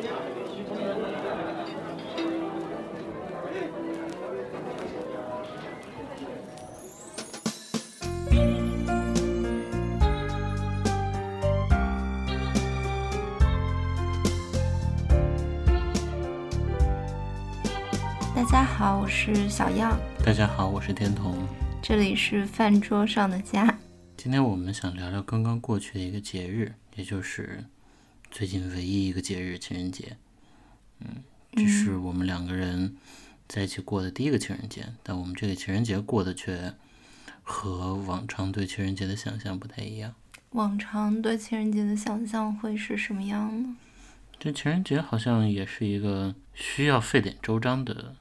大家好，我是小样，大家好，我是天童。这里是饭桌上的家。今天我们想聊聊刚刚过去的一个节日，也就是最近唯一一个节日——情人节。嗯，这是我们两个人在一起过的第一个情人节，但我们这个情人节过得却和往常对情人节的想象不太一样。往常对情人节的想象会是什么样呢？这情人节好像也是一个需要费点周章的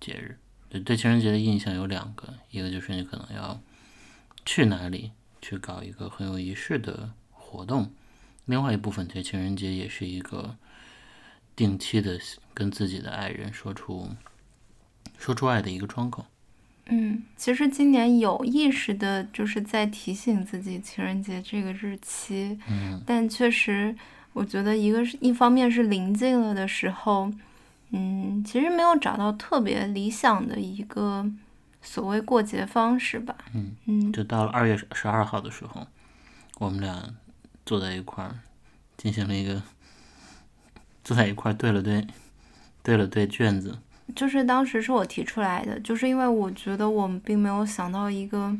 节日。对对情人节的印象有两个，一个就是你可能要去哪里去搞一个很有仪式的活动，另外一部分对情人节也是一个定期的跟自己的爱人说出说出爱的一个窗口。嗯，其实今年有意识的就是在提醒自己情人节这个日期，嗯但确实我觉得一个是一方面是临近了的时候，嗯，其实没有找到特别理想的一个所谓过节方式吧。嗯嗯就到了二月十二号的时候，我们俩坐在一块儿，进行了一个坐在一块儿对了对对了对卷子。就是当时是我提出来的，就是因为我觉得我们并没有想到一个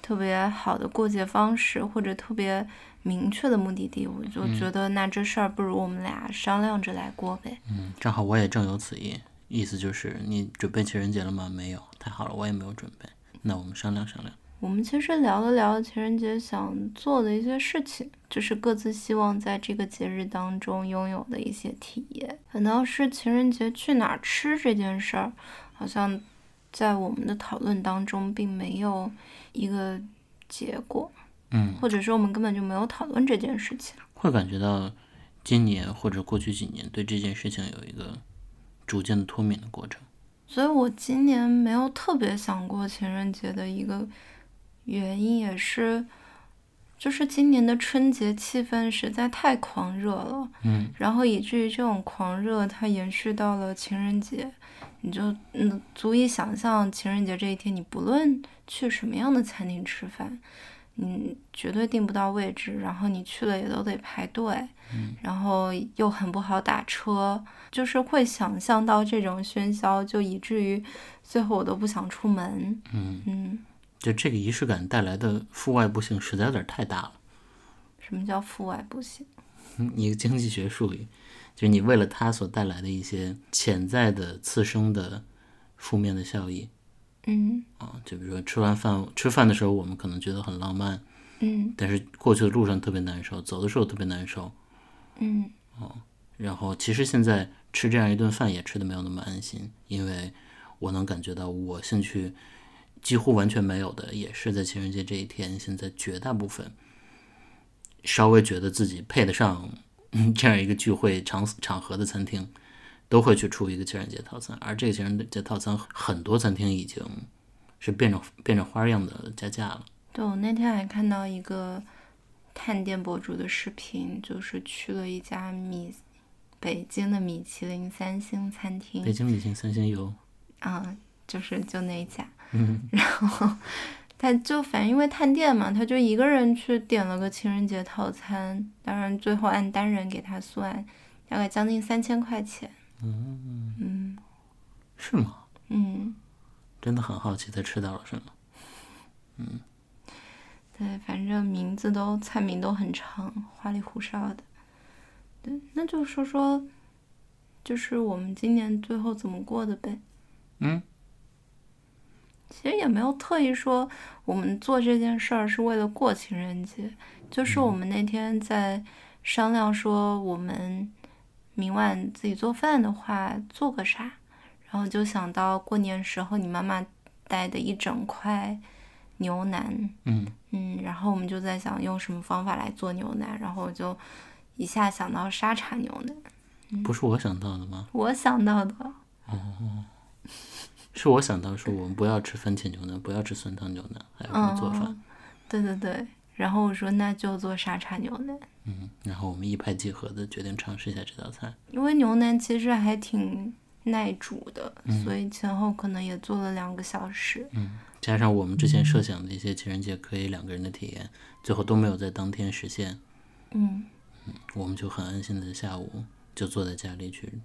特别好的过节方式，或者特别明确的目的地，我就觉得那这事儿不如我们俩商量着来过呗。嗯，正好我也正有此意，意思就是你准备情人节了吗？没有，太好了，我也没有准备。那我们商量商量。我们其实聊了聊情人节想做的一些事情，就是各自希望在这个节日当中拥有的一些体验。反倒是情人节去哪儿吃这件事儿，好像在我们的讨论当中并没有一个结果，嗯，或者说我们根本就没有讨论这件事情。会感觉到今年或者过去几年对这件事情有一个逐渐的脱敏的过程。所以我今年没有特别想过情人节的一个原因，也是，就是今年的春节气氛实在太狂热了，嗯然后以至于这种狂热它延续到了情人节，你就嗯足以想象情人节这一天，你不论去什么样的餐厅吃饭，你绝对订不到位置，然后你去了也都得排队，然后又很不好打车，就是会想象到这种喧嚣，就以至于最后我都不想出门。嗯，嗯，就这个仪式感带来的负外部性实在有点太大了。什么叫负外部性？嗯一个经济学术语，就是你为了它所带来的一些潜在的次生的负面的效益嗯啊，就比如说吃完饭吃饭的时候，我们可能觉得很浪漫，嗯但是过去的路上特别难受，走的时候特别难受，嗯然后其实现在吃这样一顿饭也吃的没有那么安心，因为我能感觉到我兴趣几乎完全没有的，也是在情人节这一天，现在绝大部分稍微觉得自己配得上嗯 这样一个聚会场场合的餐厅，都会去出一个情人节套餐，而这个情人节套餐很多餐厅已经是变着变着花样的加价了。对，我那天还看到一个探店博主的视频，就是去了一家米北京的米其林三星餐厅北，京米其林三星有，啊，就是就那一家，嗯然后他就反正因为探店嘛，他就一个人去点了个情人节套餐，当然最后按单人给他算，大概将近三千块钱。嗯，嗯是吗？嗯，真的很好奇他吃到了什么。嗯对，反正名字都菜名都很长，花里胡哨的。对，那就说说，就是我们今年最后怎么过的呗。嗯，其实也没有特意说我们做这件事儿是为了过情人节，就是我们那天在商量说我们明晚自己做饭的话做个啥，然后就想到过年时候你妈妈带的一整块牛腩，嗯。嗯，然后我们就在想用什么方法来做牛腩，然后我就一下想到沙茶牛腩，不是我想到的吗？我想到的，是我想到说我们不要吃番茄牛腩，不要吃酸汤牛腩，还有什么做法？嗯对对对，然后我说那就做沙茶牛腩，嗯，然后我们一拍即合的决定尝试一下这道菜。因为牛腩其实还挺耐煮的，所以前后可能也做了两个小时。嗯，加上我们之前设想的一些情人节可以两个人的体验，最后都没有在当天实现。嗯，我们就很安心的下午就坐在家里去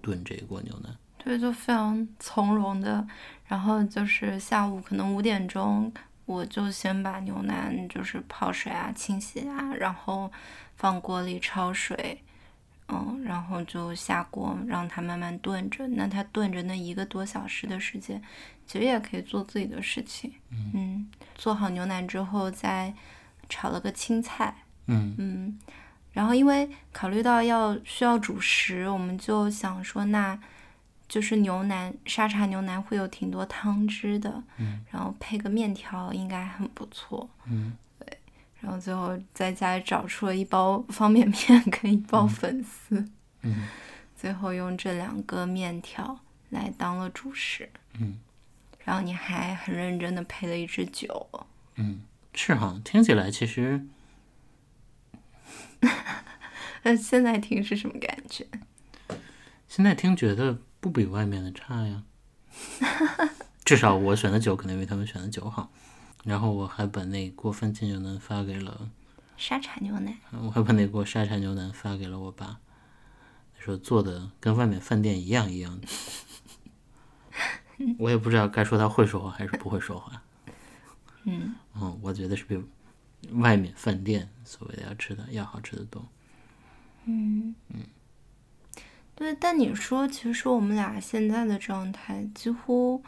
炖这一锅牛腩。对，就非常从容的，然后就是下午可能五点钟，我就先把牛腩就是泡水啊、清洗啊，然后放锅里焯水，嗯，然后就下锅让它慢慢炖着。那它炖着那一个多小时的时间，其实也可以做自己的事情。嗯，做好牛腩之后，再炒了个青菜。嗯嗯，然后因为考虑到要需要主食，我们就想说那。就是牛腩沙茶牛腩会有挺多汤汁的，嗯，然后配个面条应该很不错，嗯，对，然后最后在家里找出了一包方便面跟一包粉丝，嗯，最后用这两个面条来当了主食，嗯，然后你还很认真的配了一支酒，嗯，是哈，听起来其实，那现在听是什么感觉？现在听觉得。不比外面的差呀，至少我选的酒肯定比他们选的酒好。然后我还把那锅番茄牛腩发给了沙茶牛腩，我还把那锅沙茶牛腩发给了我爸，说做的跟外面饭店一样一样的。我也不知道该说他会说话还是不会说话。嗯嗯，我觉得是比外面饭店所谓的要吃的要好吃的多。嗯嗯。对，但你说，其实我们俩现在的状态，几乎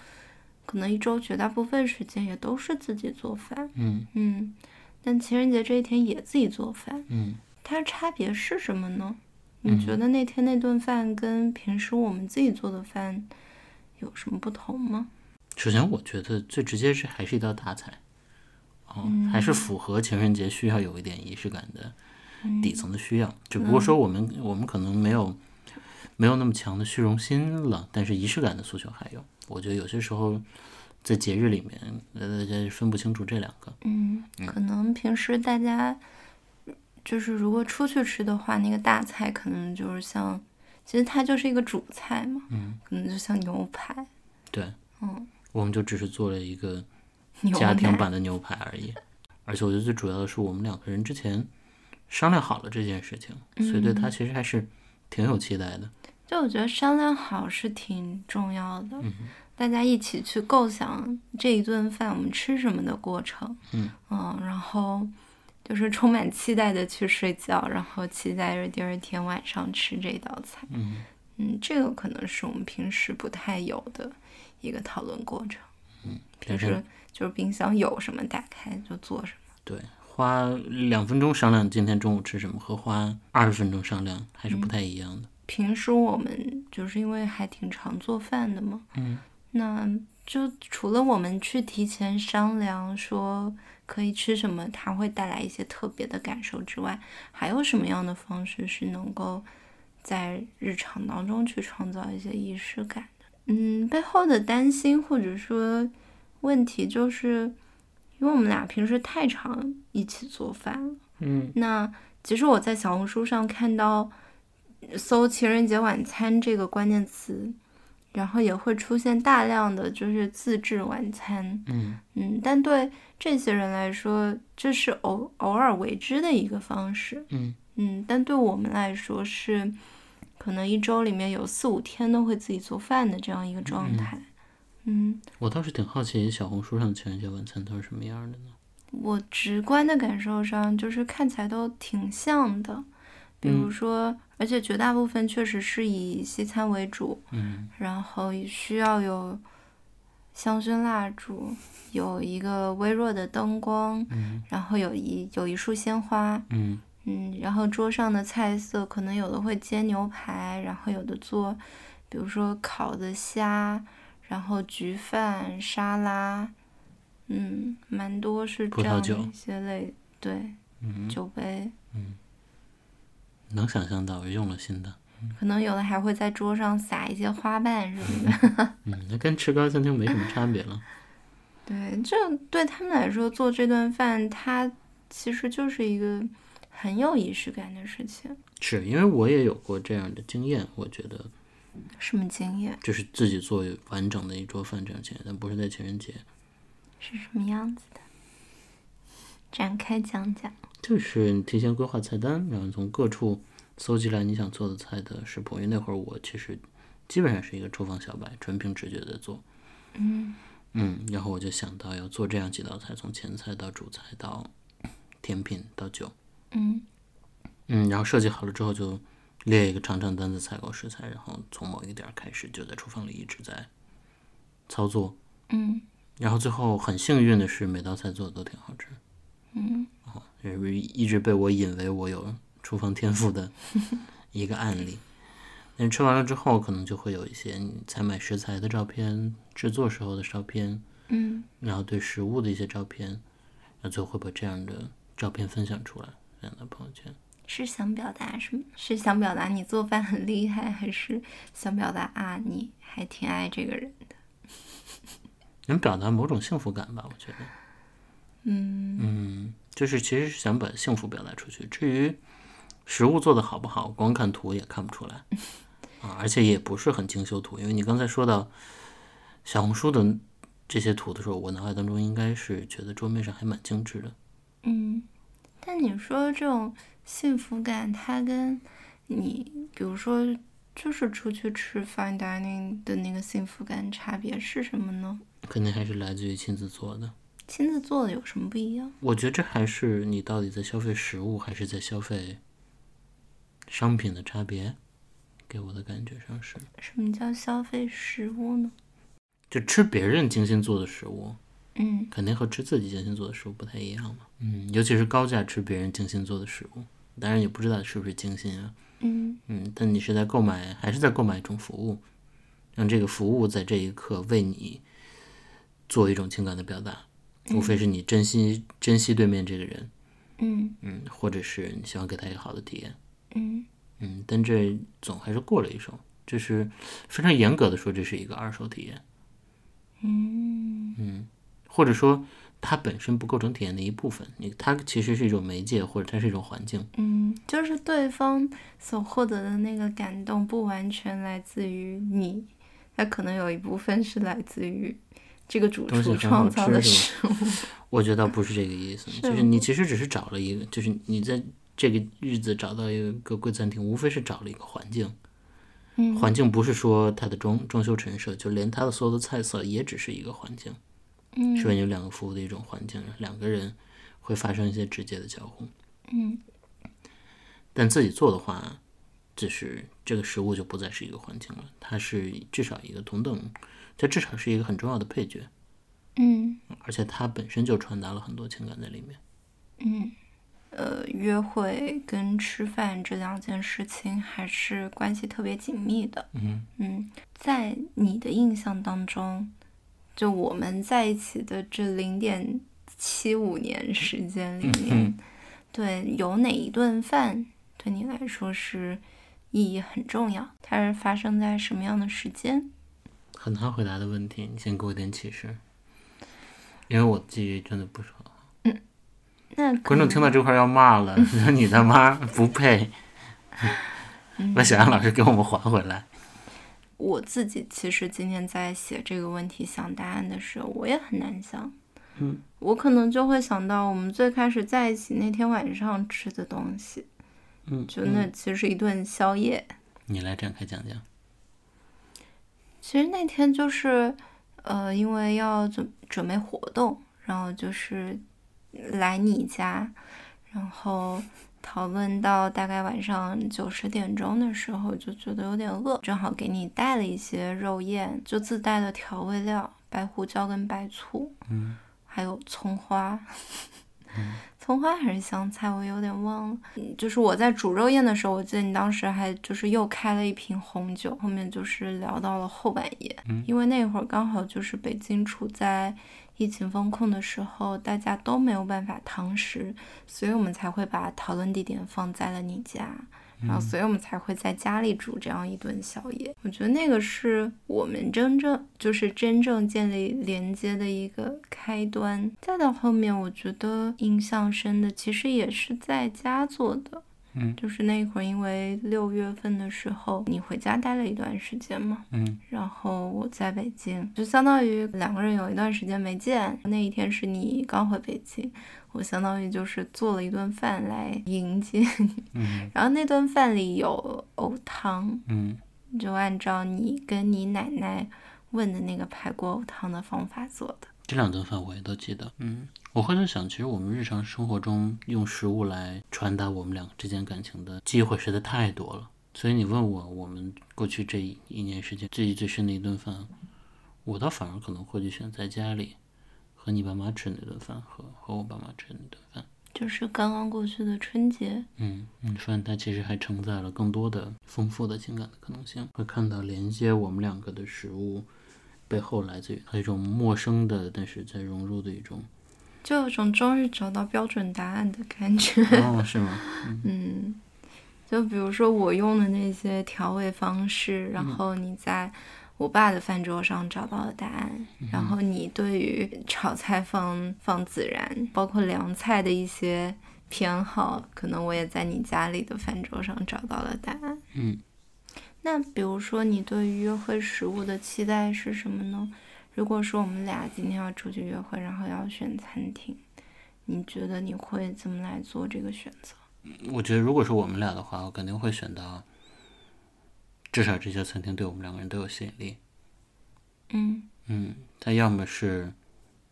可能一周绝大部分时间也都是自己做饭。嗯嗯，但情人节这一天也自己做饭。嗯，它差别是什么呢？你觉得那天那顿饭跟平时我们自己做的饭有什么不同吗？首先，我觉得最直接是还是一道大菜，哦，还是符合情人节需要有一点仪式感的底层的需要。只不过说我们我们可能没有。没有那么强的虚荣心了，但是仪式感的诉求还有。我觉得有些时候在节日里面，呃，大家分不清楚这两个。嗯，可能平时大家就是如果出去吃的话，那个大菜可能就是像，其实它就是一个主菜嘛。嗯，可能就像牛排。对。嗯。我们就只是做了一个 家庭版的牛排而已。而且我觉得最主要的是，我们两个人之前商量好了这件事情，所以对他其实还是挺有期待的。就我觉得商量好是挺重要的，大家一起去构想这一顿饭我们吃什么的过程，嗯。然后就是充满期待的去睡觉，然后期待着第二天晚上吃这道菜，嗯嗯，这个可能是我们平时不太有的一个讨论过程，嗯，平时就是冰箱有什么打开就做什么，对，花两分钟商量今天中午吃什么和花二十分钟商量还是不太一样的。平时我们就是因为还挺常做饭的嘛，嗯，那就除了我们去提前商量说可以吃什么，它会带来一些特别的感受之外，还有什么样的方式是能够在日常当中去创造一些仪式感的？嗯，背后的担心或者说问题就是，因为我们俩平时太常一起做饭了，嗯，那其实我在小红书上看到。搜“情人节晚餐”这个关键词，然后也会出现大量的就是自制晚餐。嗯嗯，但对这些人来说，这是偶偶尔为之的一个方式。嗯嗯，但对我们来说，是可能一周里面有四五天都会自己做饭的这样一个状态。嗯，我倒是挺好奇小红书上的情人节晚餐都是什么样的呢？我直观的感受上，就是看起来都挺像的。比如说，而且绝大部分确实是以西餐为主，嗯，然后需要有香薰蜡烛，有一个微弱的灯光，嗯，然后有一有一束鲜花，嗯。嗯，然后桌上的菜色可能有的会煎牛排，然后有的做，比如说烤的虾，然后焗饭、沙拉，嗯，蛮多是这样的一些类，对，酒杯，嗯。能想象到用了心的，可能有的还会在桌上撒一些花瓣什么的。嗯，那跟吃高餐厅没什么差别了。对，这对他们来说做这顿饭，它其实就是一个很有仪式感的事情。是因为我也有过这样的经验，我觉得什么经验？就是自己做完整的一桌饭这样经验，但不是在情人节。是什么样子的？展开讲讲。就是你提前规划菜单，然后从各处搜集来你想做的菜的食谱。因为那会儿我其实基本上是一个厨房小白，纯凭直觉在做。嗯嗯，然后我就想到要做这样几道菜，从前菜到主菜到甜品到酒。嗯嗯，然后设计好了之后就列一个长长单子采购食材，然后从某一个点开始就在厨房里一直在操作。嗯然后最后很幸运的是，每道菜做的都挺好吃。嗯这是一直被我引为我有厨房天赋的一个案例。但吃完了之后，可能就会有一些你采买食材的照片、制作时候的照片，嗯然后对食物的一些照片，然后最后会把这样的照片分享出来，发到朋友圈。是想表达什么？是想表达你做饭很厉害，还是想表达啊你还挺爱这个人的？能表达某种幸福感吧，我觉得。嗯嗯，就是其实是想把幸福表达出去。至于食物做的好不好，光看图也看不出来 啊，而且也不是很精修图。因为你刚才说到小红书的这些图的时候，我脑海当中应该是觉得桌面上还蛮精致的。嗯，但你说这种幸福感，它跟你比如说就是出去吃 fine dining 的那个幸福感差别是什么呢？肯定还是来自于亲自做的。亲自做的有什么不一样？我觉得这还是你到底在消费食物，还是在消费商品的差别，给我的感觉上是，什么叫消费食物呢？就吃别人精心做的食物，嗯肯定和吃自己精心做的食物不太一样嘛。嗯，尤其是高价吃别人精心做的食物，当然也不知道是不是精心啊。嗯。嗯，但你是在购买，还是在购买一种服务，让这个服务在这一刻为你做一种情感的表达，无非是你珍惜珍惜对面这个人，嗯。嗯，或者是你希望给他一个好的体验，嗯。嗯，但这总还是过了一手，这是非常严格的说，这是一个二手体验，嗯。嗯或者说它本身不构成体验的一部分，你它其实是一种媒介，或者它是一种环境，嗯，就是对方所获得的那个感动，不完全来自于你，它可能有一部分是来自于这个主厨创造的吃食物。我觉得倒不是这个意思，就是你其实只是找了一个，就是你在这个日子找到一个贵餐厅，无非是找了一个环境。嗯环境不是说它的装装修陈设，就连它的所有的菜色也只是一个环境，嗯。是为你们两个服务的一种环境，两个人会发生一些直接的交互。嗯。但自己做的话，就是这个食物就不再是一个环境了，它是至少一个同等，它至少是一个很重要的配角，嗯。而且它本身就传达了很多情感在里面。嗯，呃，约会跟吃饭这两件事情还是关系特别紧密的。嗯。嗯，在你的印象当中，就我们在一起的这零点七五年时间里面，对，有哪一顿饭对你来说是意义很重要？它是发生在什么样的时间？很难回答的问题，你先给我点启示，因为我记忆真的不是很好。那观众听到这块儿要骂了，说你他妈不配，那小杨老师给我们还回来。我自己其实今天在写这个问题想答案的时候，我也很难想。嗯，我可能就会想到我们最开始在一起那天晚上吃的东西，嗯，就那其实是一顿宵夜。你来展开讲讲。其实那天就是，呃，因为要准准备活动，然后就是来你家，然后讨论到大概晚上九十点钟的时候，就觉得有点饿，正好给你带了一些肉燕，就自带的调味料，白胡椒跟白醋，嗯，还有葱花。葱花还是香菜，我有点忘了。嗯就是我在煮肉燕的时候，我记得你当时还就是又开了一瓶红酒，后面就是聊到了后半夜，嗯因为那会儿刚好就是北京处在疫情封控的时候，大家都没有办法堂食，所以我们才会把讨论地点放在了你家。然后所以我们才会在家里煮这样一顿宵夜。我觉得那个是我们真正就是真正建立连接的一个开端。再到后面，我觉得印象深的其实也是在家做的。嗯，就是那会儿，因为六月份的时候你回家待了一段时间嘛，嗯，然后我在北京，就相当于两个人有一段时间没见。那一天是你刚回北京，我相当于就是做了一顿饭来迎接你，嗯，然后那顿饭里有藕汤，嗯，就按照你跟你奶奶问的那个排骨藕汤的方法做的。这两顿饭我也都记得。嗯，我会在想，其实我们日常生活中用食物来传达我们两个之间感情的机会实在太多了。所以你问我，我们过去这一年时间记忆最深的一顿饭，我倒反而可能会去选在家里和你爸妈吃那顿饭，和和我爸妈吃那顿饭。就是刚刚过去的春节，嗯，你说它其实还承载了更多的丰富的情感的可能性，会看到连接我们两个的食物。背后来自于它一种陌生的，但是在融入的一种，就有种终于找到标准答案的感觉。哦，是吗？嗯，就比如说我用的那些调味方式，然后你在我爸的饭桌上找到了答案，然后你对于炒菜放放孜然，包括凉菜的一些偏好，可能我也在你家里的饭桌上找到了答案。嗯。那比如说，你对于约会食物的期待是什么呢？如果说我们俩今天要出去约会，然后要选餐厅，你觉得你会怎么来做这个选择？我觉得，如果是我们俩的话，我肯定会选到，至少这些餐厅对我们两个人都有吸引力。嗯嗯，它要么是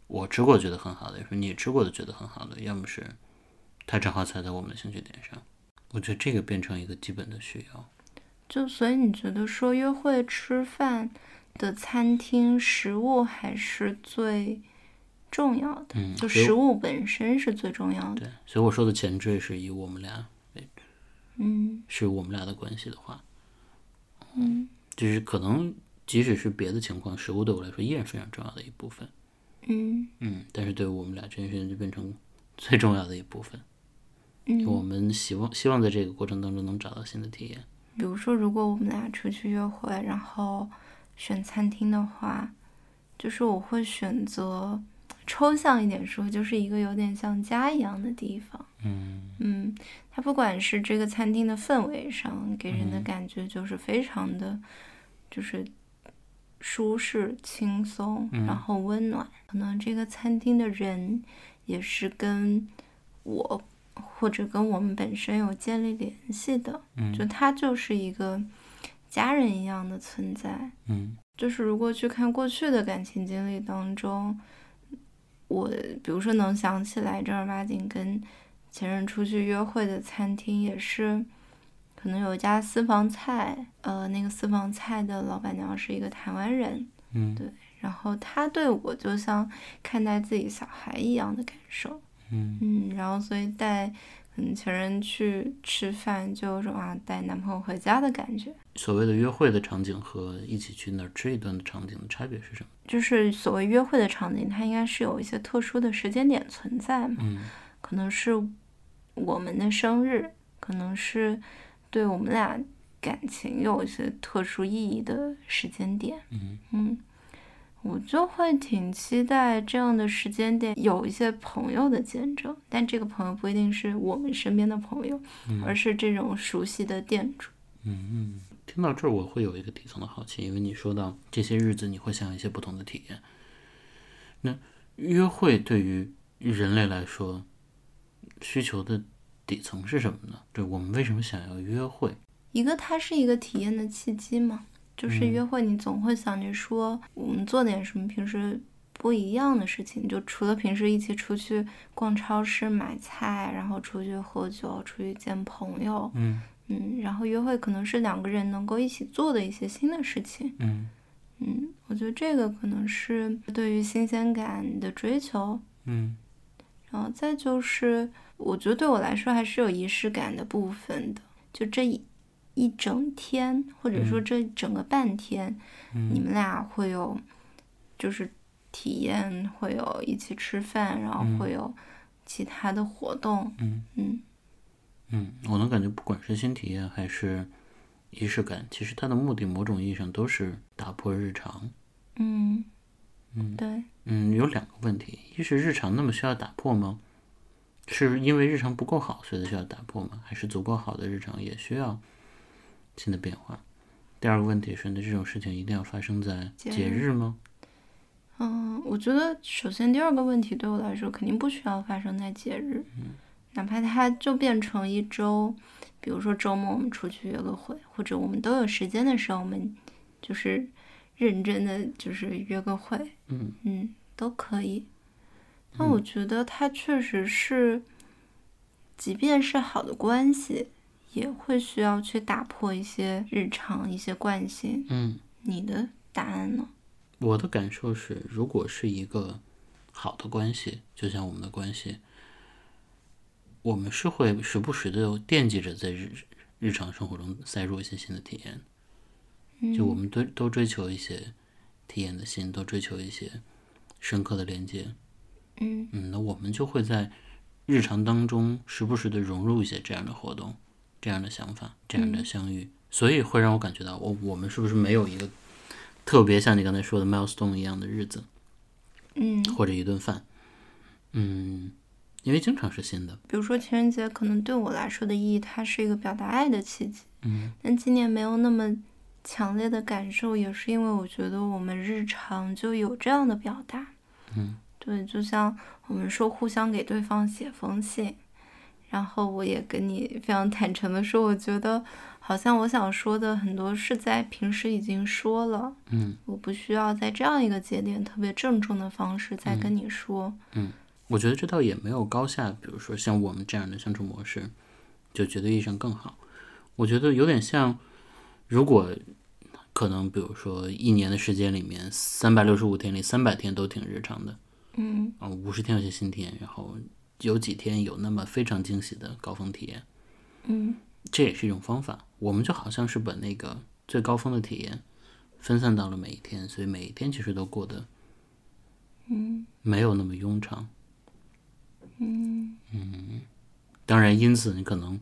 我吃过觉得很好的，也是你吃过的觉得很好的，要么是它正好踩在我们的兴趣点上。我觉得这个变成一个基本的需要。就所以你觉得说约会吃饭的餐厅食物还是最重要的？嗯，就食物本身是最重要的。对，所以我说的前缀是以我们俩为，嗯，是我们俩的关系的话，嗯，就是可能即使是别的情况，食物对我来说依然非常重要的一部分。嗯嗯，但是对我们俩这件事情就变成最重要的一部分。嗯，我们希望希望在这个过程当中能找到新的体验。比如说，如果我们俩出去约会，然后选餐厅的话，就是我会选择抽象一点说，就是一个有点像家一样的地方。嗯嗯，它不管是这个餐厅的氛围上给人的嗯感觉，就是非常的，就是舒适、轻松，嗯然后温暖。可能这个餐厅的人也是跟我或者跟我们本身有建立联系的，嗯就它就是一个家人一样的存在。嗯。就是如果去看过去的感情经历当中，我比如说能想起来正儿八经跟前任出去约会的餐厅，也是可能有一家私房菜，呃，那个私房菜的老板娘是一个台湾人，嗯。对，然后她对我就像看待自己小孩一样的感受，嗯。嗯，然后所以带嗯前任去吃饭，就有种啊带男朋友回家的感觉。所谓的约会的场景和一起去那儿吃一顿的场景的差别是什么？就是所谓约会的场景，它应该是有一些特殊的时间点存在嘛，嗯可能是我们的生日，可能是对我们俩感情有一些特殊意义的时间点。嗯嗯，我就会挺期待这样的时间点有一些朋友的见证，但这个朋友不一定是我们身边的朋友，而是这种熟悉的店主。嗯嗯。听到这儿，我会有一个底层的好奇，因为你说到这些日子你会想一些不同的体验。那约会对于人类来说，需求的底层是什么呢？对我们为什么想要约会？一个它是一个体验的契机嘛，就是约会，你总会想着说我们做点什么平时不一样的事情，就除了平时一起出去逛超市买菜，然后出去喝酒，出去见朋友，嗯。嗯，然后约会可能是两个人能够一起做的一些新的事情，嗯。嗯，我觉得这个可能是对于新鲜感的追求，嗯。然后再就是，我觉得对我来说还是有仪式感的部分的。就这一一整天，或者说这整个半天，你们俩会有就是体验，会有一起吃饭，然后会有其他的活动。嗯嗯，嗯，我能感觉，不管是新体验还是仪式感，其实它的目的，某种意义上都是打破日常。嗯嗯，对，嗯，有两个问题，一是日常那么需要打破吗？是因为日常不够好，所以需要打破吗？还是足够好的日常也需要新的变化？第二个问题是，那这种事情一定要发生在节日吗？嗯，我觉得首先第二个问题对我来说肯定不需要发生在节日，嗯哪怕它就变成一周，比如说周末我们出去约个会，或者我们都有时间的时候，我们就是认真的就是约个会，嗯嗯，都可以。但我觉得它确实是，即便是好的关系，也会需要去打破一些日常、一些惯性。嗯，你的答案呢？我的感受是，如果是一个好的关系，就像我们的关系，我们是会时不时的惦记着在日日常生活中塞入一些新的体验，就我们都都追求一些体验的心，都追求一些深刻的连接。嗯嗯，那我们就会在日常当中时不时的融入一些这样的活动、这样的想法、这样的相遇，所以会让我感觉到，我我们是不是没有一个。特别像你刚才说的 milestone 一样的日子，嗯，或者一顿饭，嗯，因为经常是新的。比如说情人节，可能对我来说的意义，它是一个表达爱的契机，嗯，但今年没有那么强烈的感受，也是因为我觉得我们日常就有这样的表达，嗯，对，就像我们说互相给对方写封信，然后我也跟你非常坦诚的说，我觉得。好像我想说的很多是在平时已经说了，嗯，我不需要在这样一个节点特别郑重的方式再跟你说，嗯，我觉得这倒也没有高下，比如说像我们这样的相处模式，就绝对意义上更好。我觉得有点像，如果可能，比如说一年的时间里面，三百六十五天里三百天都挺日常的，嗯，啊，五十天有些新天，然后有几天有那么非常惊喜的高峰体验，嗯。这也是一种方法。我们就好像是把那个最高峰的体验分散到了每一天，所以每一天其实都过得，嗯，没有那么庸常。嗯嗯，当然，因此你可能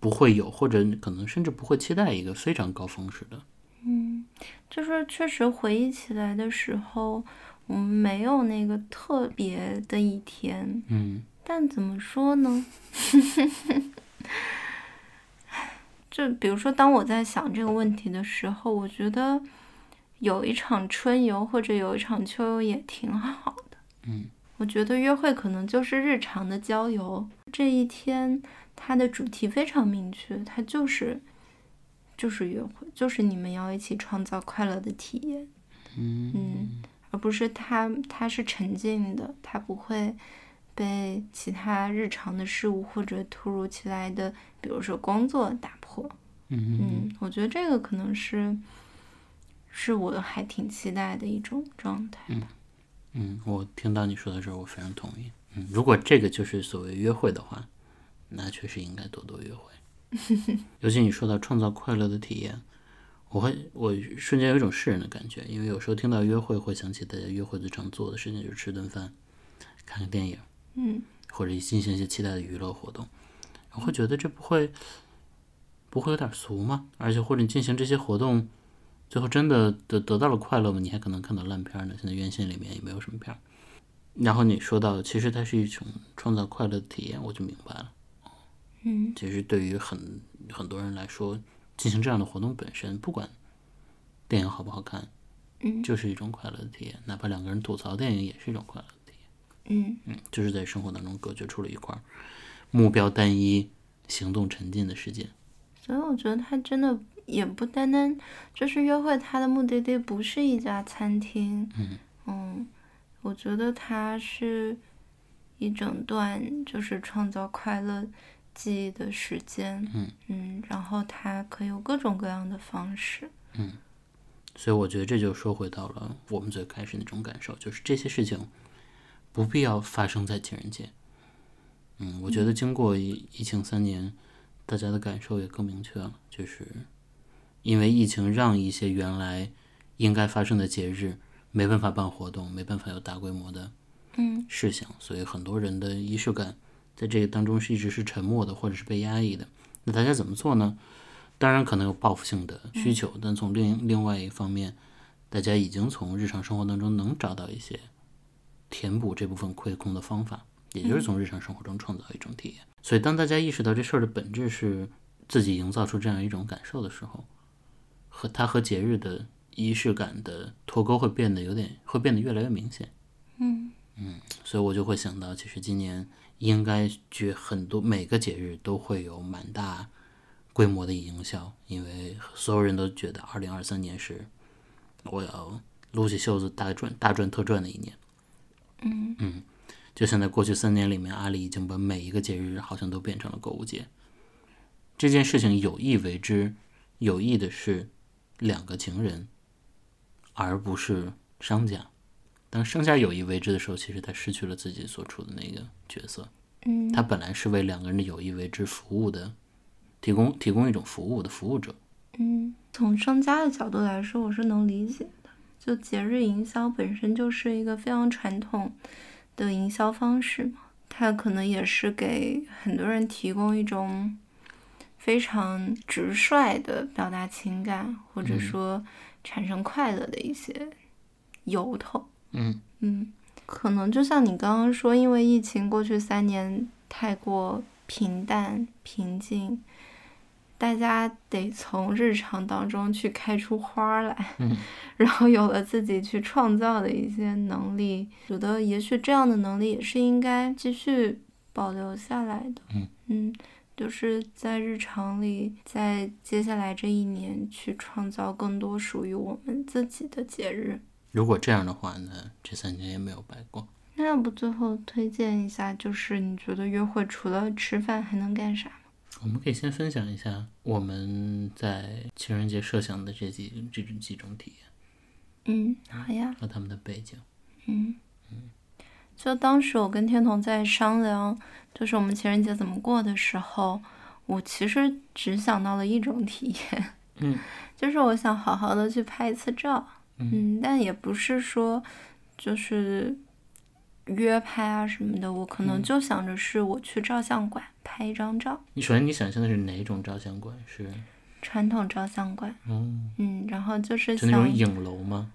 不会有，或者你可能甚至不会期待一个非常高峰式的。嗯，就是确实回忆起来的时候，我们没有那个特别的一天。嗯，但怎么说呢？就比如说，当我在想这个问题的时候，我觉得有一场春游或者有一场秋游也挺好的。嗯，我觉得约会可能就是日常的郊游。这一天它的主题非常明确，它就是就是约会，就是你们要一起创造快乐的体验。嗯，而不是它它是沉浸的，它不会。被其他日常的事物或者突如其来的，比如说工作打破。嗯嗯，我觉得这个可能是，是我还挺期待的一种状态吧。嗯，我听到你说的时候，我非常同意。嗯，如果这个就是所谓约会的话，那确实应该多多约会。尤其你说到创造快乐的体验，我会我瞬间有一种世人的感觉，因为有时候听到约会，会想起大家约会最常做的事情就是吃顿饭，看个电影。嗯，或者进行一些期待的娱乐活动，我会觉得这不会不会有点俗吗？而且或者你进行这些活动，最后真的得得到了快乐吗？你还可能看到烂片呢。现在院线里面也没有什么片。然后你说到，其实它是一种创造快乐的体验，我就明白了。嗯，其实对于很很多人来说，进行这样的活动本身，不管电影好不好看，嗯，就是一种快乐的体验。哪怕两个人吐槽电影，也是一种快乐。嗯嗯，就是在生活当中隔绝出了一块目标单一、行动沉浸的世界。所以我觉得他真的也不单单就是约会，他的目的地不是一家餐厅。嗯嗯，我觉得他是一整段就是创造快乐记忆的时间。嗯嗯，然后它可以有各种各样的方式。嗯，所以我觉得这就说回到了我们最开始那种感受，就是这些事情。不必要发生在情人节。嗯，我觉得经过疫疫情三年，大家的感受也更明确了，就是因为疫情让一些原来应该发生的节日没办法办活动，没办法有大规模的嗯事项，所以很多人的仪式感在这个当中是一直是沉默的，或者是被压抑的。那大家怎么做呢？当然可能有报复性的需求，但从另另外一方面，大家已经从日常生活当中能找到一些填补这部分亏空的方法，也就是从日常生活中创造一种体验。所以，当大家意识到这事儿的本质是自己营造出这样一种感受的时候，和它和节日的仪式感的脱钩会变得有点，会变得越来越明显。嗯嗯，所以我就会想到，其实今年应该去很多每个节日都会有蛮大规模的营销，因为所有人都觉得二零二三年是我要撸起袖子大赚大赚特赚的一年。嗯嗯，就像在过去三年里面，阿里已经把每一个节日好像都变成了购物节。这件事情有意为之，有意的是两个情人，而不是商家。当商家有意为之的时候，其实他失去了自己所处的那个角色。嗯，他本来是为两个人的有意为之服务的，提供提供一种服务的服务者。嗯，从商家的角度来说，我是能理解的。就节日营销本身就是一个非常传统的营销方式嘛，它可能也是给很多人提供一种非常直率的表达情感，或者说产生快乐的一些由头。嗯嗯，可能就像你刚刚说，因为疫情过去三年太过平淡平静。大家得从日常当中去开出花来，嗯，然后有了自己去创造的一些能力，觉得也许这样的能力也是应该继续保留下来的。嗯嗯，就是在日常里，在接下来这一年去创造更多属于我们自己的节日。如果这样的话呢，这三年也没有白过。那要不最后推荐一下，就是你觉得约会除了吃饭还能干啥？我们可以先分享一下我们在情人节设想的这几这几种体验。嗯，好呀。和他们的背景。嗯嗯，就当时我跟天童在商量，就是我们情人节怎么过的时候，我其实只想到了一种体验，嗯，就是我想好好的去拍一次照。嗯，但也不是说就是约拍啊什么的，我可能就想着是我去照相馆拍一张照。你首先你想象的是哪种照相馆？是传统照相馆。嗯嗯，然后就是就那种影楼吗？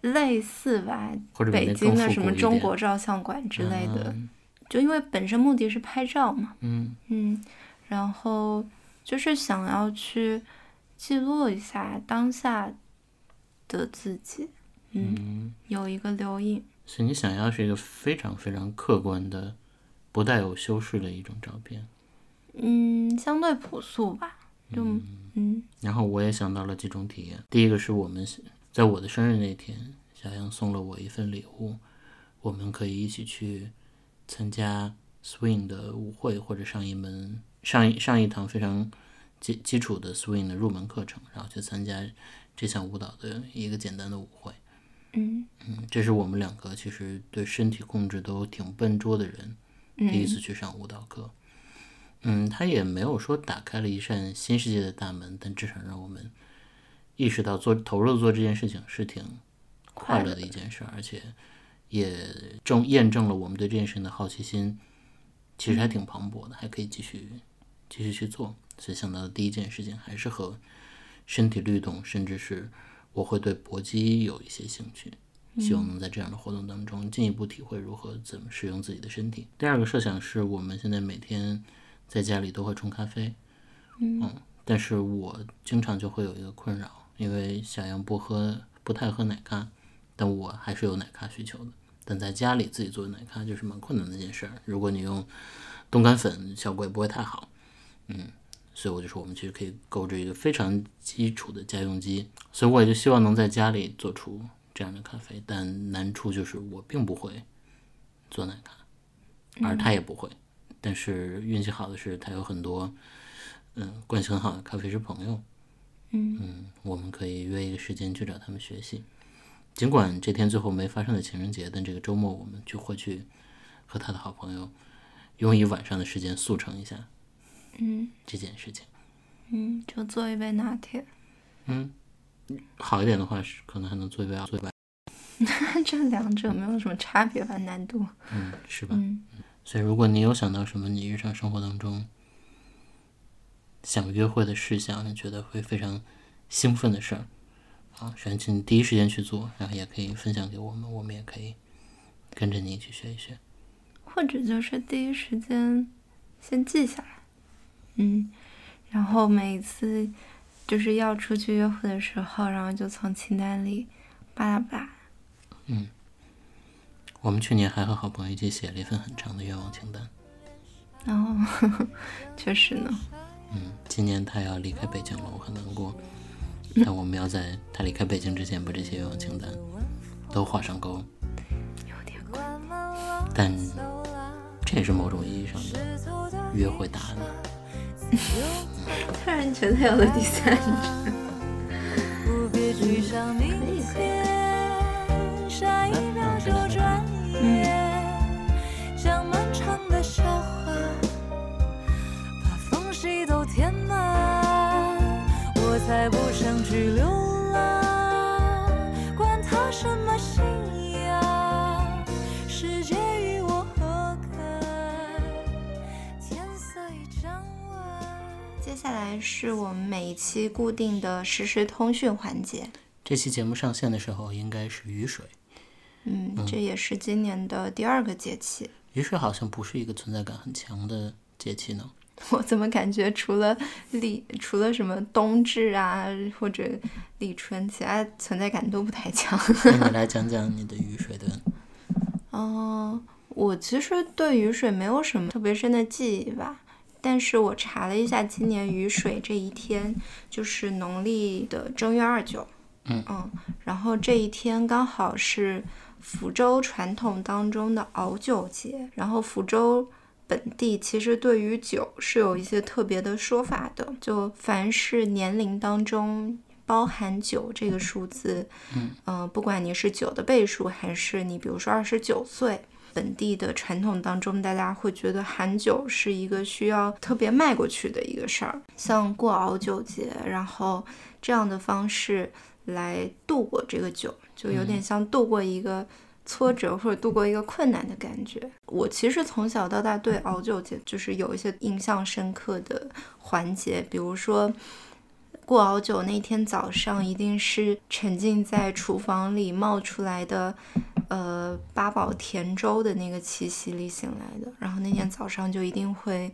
类似吧，或者北京的什么中国照相馆之类的。嗯、就因为本身目的是拍照嘛。嗯嗯，然后就是想要去记录一下当下的自己。嗯，有一个留影。所以你想要是一个非常非常客观的、不带有修饰的一种照片。嗯，相对朴素吧。就嗯。嗯然后我也想到了几种体验。第一个是我们在我的生日那天，小杨送了我一份礼物，我们可以一起去参加 swing 的舞会，或者上一门上一上一堂非常基基础的 swing 的入门课程，然后去参加这项舞蹈的一个简单的舞会。嗯嗯，这是我们两个其实对身体控制都挺笨拙的人，第一次去上舞蹈课。嗯，他也没有说打开了一扇新世界的大门，但至少让我们意识到做投入做这件事情是挺快乐的一件事，而且也证验证了我们对这件事情的好奇心其实还挺磅礴的，还可以继续继续去做。所以想到的第一件事情还是和身体律动，甚至是我会对搏击有一些兴趣，希望能在这样的活动当中进一步体会如何怎么使用自己的身体。第二个设想是我们现在每天。在家里都会冲咖啡，嗯，但是我经常就会有一个困扰，因为小杨不喝，不太喝奶咖，但我还是有奶咖需求的。但在家里自己做奶咖就是蛮困难的一件事儿，如果你用冻干粉，效果也不会太好，嗯，所以我就说我们其实可以购置一个非常基础的家用机，所以我也就希望能在家里做出这样的咖啡，但难处就是我并不会做奶咖，而他也不会。但是运气好的是，他有很多，嗯，关系很好的咖啡师朋友，嗯嗯，我们可以约一个时间去找他们学习。尽管这天最后没发生的情人节，但这个周末我们就会去和他的好朋友用一晚上的时间速成一下，嗯，这件事情。嗯，就做一杯拿铁。嗯，好一点的话是可能还能做一杯做一杯。这两者没有什么差别吧？难度。嗯，是吧？嗯。所以，如果你有想到什么你日常生活当中想约会的事项，你觉得会非常兴奋的事儿，啊，首先请你第一时间去做，然后也可以分享给我们，我们也可以跟着你一起学一学。或者就是第一时间先记下来，嗯，然后每次就是要出去约会的时候，然后就从清单里扒拉扒拉。嗯，我们去年还和好朋友一起写了一份很长的愿望清单。哦，确实呢。嗯，今年他要离开北京了，我很难过。但我们要在他离开北京之前，把这些愿望清单都画上勾。有点快。但这也是某种意义上的约会答案。突然觉得有了第三者。可下来是我们每一期固定的实时通讯环节。这期节目上线的时候应该是雨水。嗯，这也是今年的第二个节气。雨水好像不是一个存在感很强的节气呢。我怎么感觉除了立，除了什么冬至啊，或者立春，其他存在感都不太强。那你来讲讲你的雨水的。嗯，我其实对雨水没有什么特别深的记忆吧。但是我查了一下，今年雨水这一天就是农历的正月二九。嗯嗯，然后这一天刚好是福州传统当中的熬酒节，然后福州。本地其实对于酒是有一些特别的说法的，就凡是年龄当中包含九这个数字，嗯，不管你是九的倍数，还是你比如说二十九岁，本地的传统当中，大家会觉得含酒是一个需要特别迈过去的一个事儿，像过熬酒节，然后这样的方式来度过这个酒，就有点像度过一个。挫折或者度过一个困难的感觉，我其实从小到大对熬酒节就是有一些印象深刻的环节，比如说过熬酒那天早上，一定是沉浸在厨房里冒出来的呃八宝甜粥的那个气息里醒来的，然后那天早上就一定会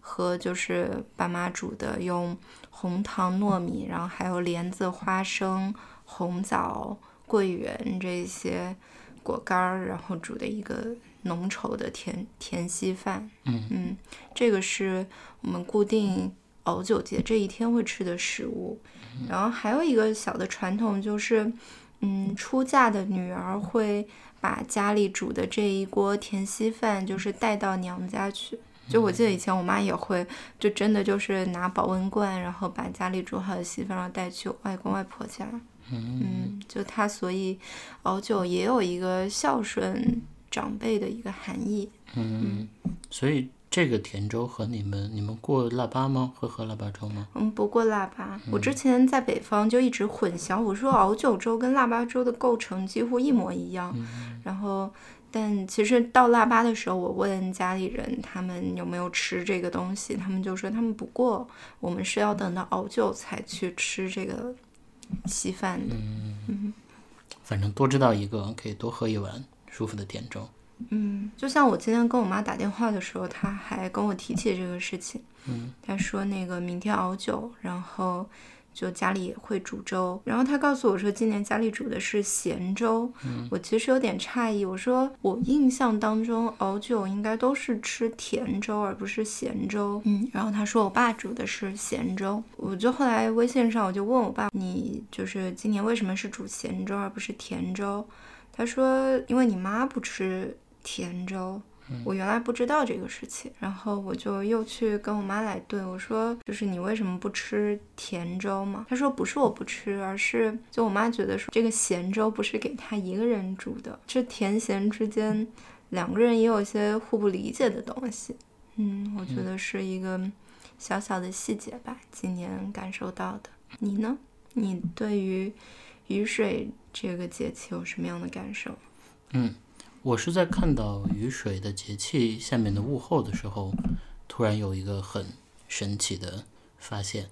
喝就是爸妈煮的用红糖糯米，然后还有莲子、花生、红枣、桂圆这些。果干儿，然后煮的一个浓稠的甜甜稀饭。嗯嗯，这个是我们固定熬酒节这一天会吃的食物。然后还有一个小的传统就是，嗯，出嫁的女儿会把家里煮的这一锅甜稀饭，就是带到娘家去。就我记得以前我妈也会，就真的就是拿保温罐，然后把家里煮好的稀饭，然后带去外公外婆家。嗯，就她，所以熬酒也有一个孝顺长辈的一个含义。嗯，所以这个甜粥和你们，你们过腊八吗？会喝腊八粥吗？嗯，不过腊八。我之前在北方就一直混淆，我说熬酒粥跟腊八粥的构成几乎一模一样。然后，但其实到腊八的时候，我问家里人他们有没有吃这个东西，他们就说他们不过，我们是要等到熬酒才去吃这个。稀饭的，嗯，反正多知道一个，可以多喝一碗舒服的甜粥。嗯，就像我今天跟我妈打电话的时候，她还跟我提起这个事情。嗯，她说那个明天熬酒，然后。就家里也会煮粥，然后她告诉我说，今年家里煮的是咸粥。嗯，我其实有点诧异，我说我印象当中熬酒应该都是吃甜粥而不是咸粥。嗯，然后她说我爸煮的是咸粥，我就后来微信上我就问我爸，你就是今年为什么是煮咸粥而不是甜粥？他说因为你妈不吃甜粥。我原来不知道这个事情，然后我就又去跟我妈来对我说，就是你为什么不吃甜粥嘛？她说不是我不吃，而是就我妈觉得说这个咸粥不是给她一个人煮的，这甜咸之间两个人也有一些互不理解的东西。嗯，我觉得是一个小小的细节吧，今年感受到的。你呢？你对于雨水这个节气有什么样的感受？嗯。我是在看到雨水的节气下面的物候的时候，突然有一个很神奇的发现。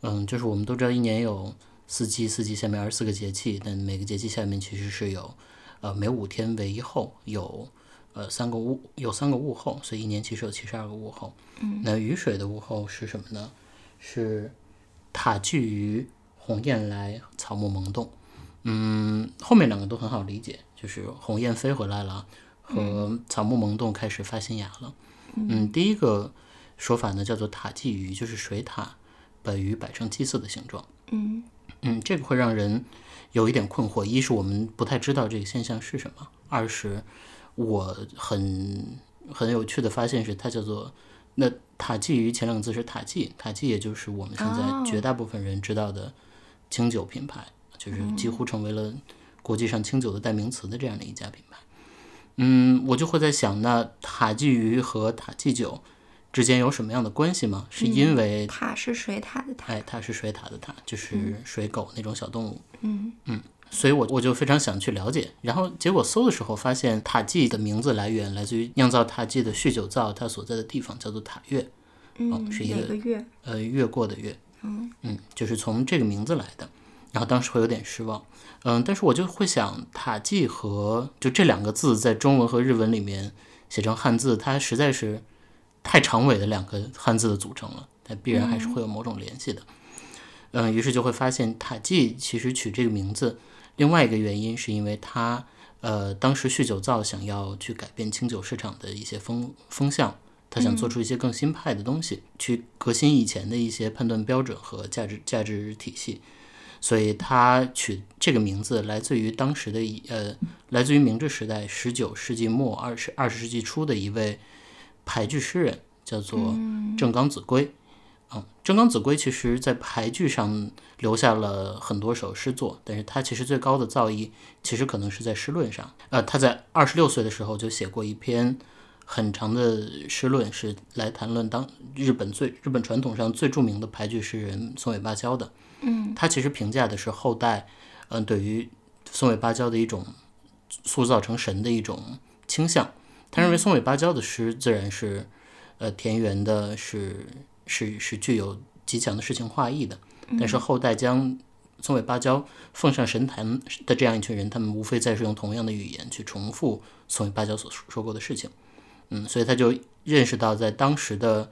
嗯，就是我们都知道一年有四季，四季下面二十四个节气，但每个节气下面其实是有，呃，每五天为一候，有呃三个物，有三个物候，所以一年其实有七十二个物候。嗯，那雨水的物候是什么呢？是塔聚于鸿雁来，草木萌动。嗯，后面两个都很好理解，就是鸿雁飞回来了，和草木萌动开始发新芽了。嗯，第一个说法呢叫做塔鲫鱼，就是水獭把鱼摆成祭祀的形状。嗯嗯，这个会让人有一点困惑。一是我们不太知道这个现象是什么；二是我很很有趣的发现是，它叫做那塔鲫鱼前两个字是塔鲫，塔鲫也就是我们现在绝大部分人知道的清酒品牌，就是几乎成为了国际上清酒的代名词的这样的一家品牌。嗯，我就会在想，那塔鲫鱼和塔鲫酒之间有什么样的关系吗？是因为塔是水獭的塔。哎，塔是水獭的塔，就是水狗那种小动物。嗯嗯所以我我就非常想去了解，然后结果搜的时候发现塔鲫的名字来源来自于酿造塔鲫的酗酒造，它所在的地方叫做塔月，嗯，是一个月？呃，越过的越，嗯嗯，就是从这个名字来的。然后当时会有点失望，嗯，但是我就会想，塔记和就这两个字在中文和日文里面写成汉字，它实在是太长尾的两个汉字的组成了，它必然还是会有某种联系的。嗯，于是就会发现塔记其实取这个名字，另外一个原因是因为它，呃，当时酗酒造想要去改变清酒市场的一些风风向，他想做出一些更新派的东西，去革新以前的一些判断标准和价值价值体系，所以他取这个名字来自于当时的一呃，来自于明治时代十九世纪末二十二十世纪初的一位俳句诗人，叫做正冈子规。嗯，正冈子规其实在俳句上留下了很多首诗作，但是他其实最高的造诣其实可能是在诗论上。呃，他在二十六岁的时候就写过一篇很长的诗论，是来谈论当日本最日本传统上最著名的俳句诗人松尾芭蕉的。嗯他其实评价的是后代，嗯、对于松尾芭蕉的一种塑造成神的一种倾向。他认为松尾芭蕉的诗自然是，呃，田园的，是是是具有极强的诗情画意的。但是后代将松尾芭蕉奉上神坛的这样一群人，他们无非再是用同样的语言去重复松尾芭蕉所说过的事情。嗯，所以他就认识到，在当时的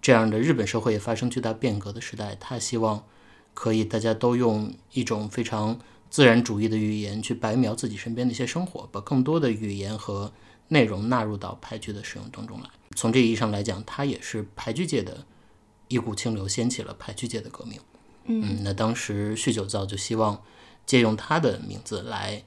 这样的日本社会也发生巨大变革的时代，他希望可以大家都用一种非常自然主义的语言去白描自己身边的一些生活，把更多的语言和内容纳入到俳句的使用当中来。从这个意义上来讲，它也是俳句界的一股清流，掀起了俳句界的革命。嗯，那当时酗酒造就希望借用他的名字来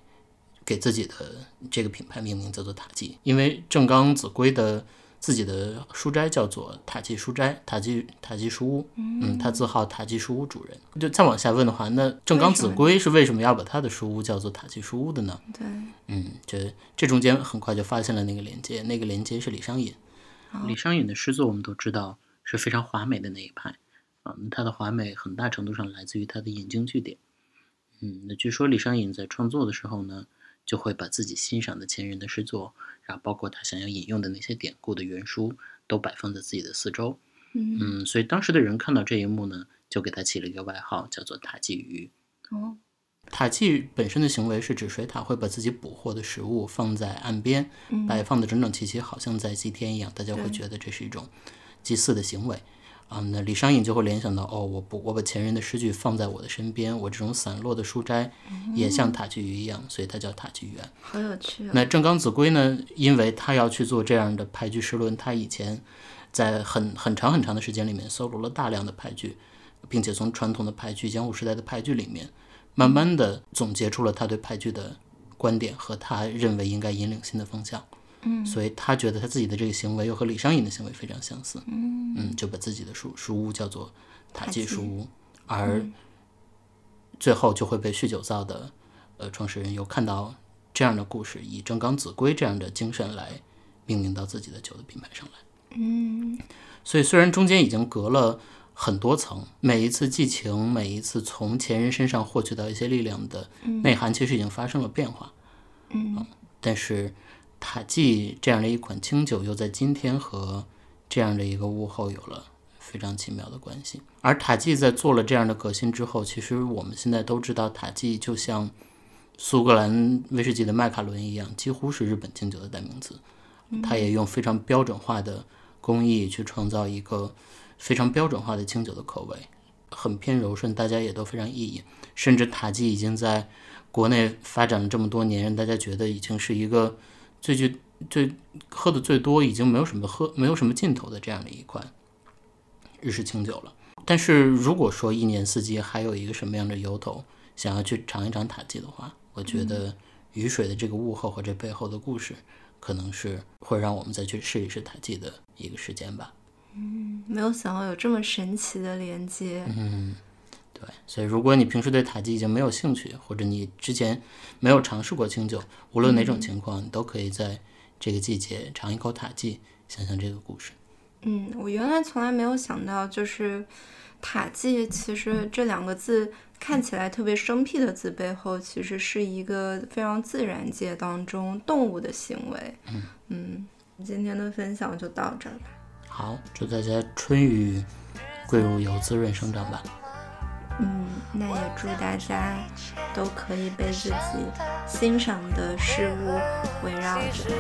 给自己的这个品牌命名，叫做塔鲫，因为正刚子规的自己的书斋叫做塔吉书斋，塔吉塔吉书屋，嗯，他自号塔吉书屋主人。就再往下问的话，那正冈子规是为什么要把他的书屋叫做塔吉书屋的呢？对，嗯，这这中间很快就发现了那个连接，那个连接是李商隐。李商隐的诗作我们都知道是非常华美的那一派啊，那他的华美很大程度上来自于他的引经据典。嗯，那据说李商隐在创作的时候呢，就会把自己欣赏的前人的诗作，然后包括他想要引用的那些典故的原书，都摆放在自己的四周。嗯嗯，所以当时的人看到这一幕呢，就给他起了一个外号，叫做塔鲫鱼。哦塔鲫本身的行为是指水獭会把自己捕获的食物放在岸边，摆放的整整齐齐，好像在祭天一样，大家会觉得这是一种祭祀的行为。啊，那李商隐就会联想到，哦，我不，我把前人的诗句放在我的身边，我这种散落的书斋也像塔鲫鱼一样，所以它叫塔鲫鱼案。好有趣啊！那正刚子规呢，因为他要去做这样的俳句诗论，他以前在很很长很长的时间里面搜罗了大量的俳句，并且从传统的俳句、江户时代的俳句里面，慢慢的总结出了他对俳句的观点和他认为应该引领新的方向。嗯所以他觉得他自己的这个行为又和李商隐的行为非常相似。嗯就把自己的书书屋叫做塔记书屋，而最后就会被酗酒造的呃创始人又看到这样的故事，以正刚子规这样的精神来命名到自己的酒的品牌上来。嗯所以虽然中间已经隔了很多层，每一次寄情，每一次从前人身上获取到一些力量的内涵，其实已经发生了变化。嗯但是塔季这样的一款清酒，又在今天和这样的一个物候有了非常奇妙的关系。而塔季在做了这样的革新之后，其实我们现在都知道，塔季就像苏格兰威士忌的麦卡伦一样，几乎是日本清酒的代名词。它也用非常标准化的工艺去创造一个非常标准化的清酒的口味，很偏柔顺，大家也都非常意义。甚至塔基已经在国内发展了这么多年，让大家觉得已经是一个最具最喝的最多，已经没有什么喝没有什么尽头的这样的一款日式清酒了。但是如果说一年四季还有一个什么样的由头想要去尝一尝塔基的话，我觉得雨水的这个物候和这背后的故事。可能是会让我们再去试一试塔记的一个时间吧。嗯，没有想到有这么神奇的连接。嗯，对。所以，如果你平时对塔记已经没有兴趣，或者你之前没有尝试过清酒，无论哪种情况，你都可以在这个季节尝一口塔记，想想这个故事。嗯，我原来从来没有想到，就是塔记，其实这两个字。看起来特别生僻的字背后，其实是一个非常自然界当中动物的行为。嗯嗯，今天的分享就到这儿吧。好，祝大家春雨贵如油，滋润生长吧。嗯，那也祝大家都可以被自己欣赏的事物围绕着。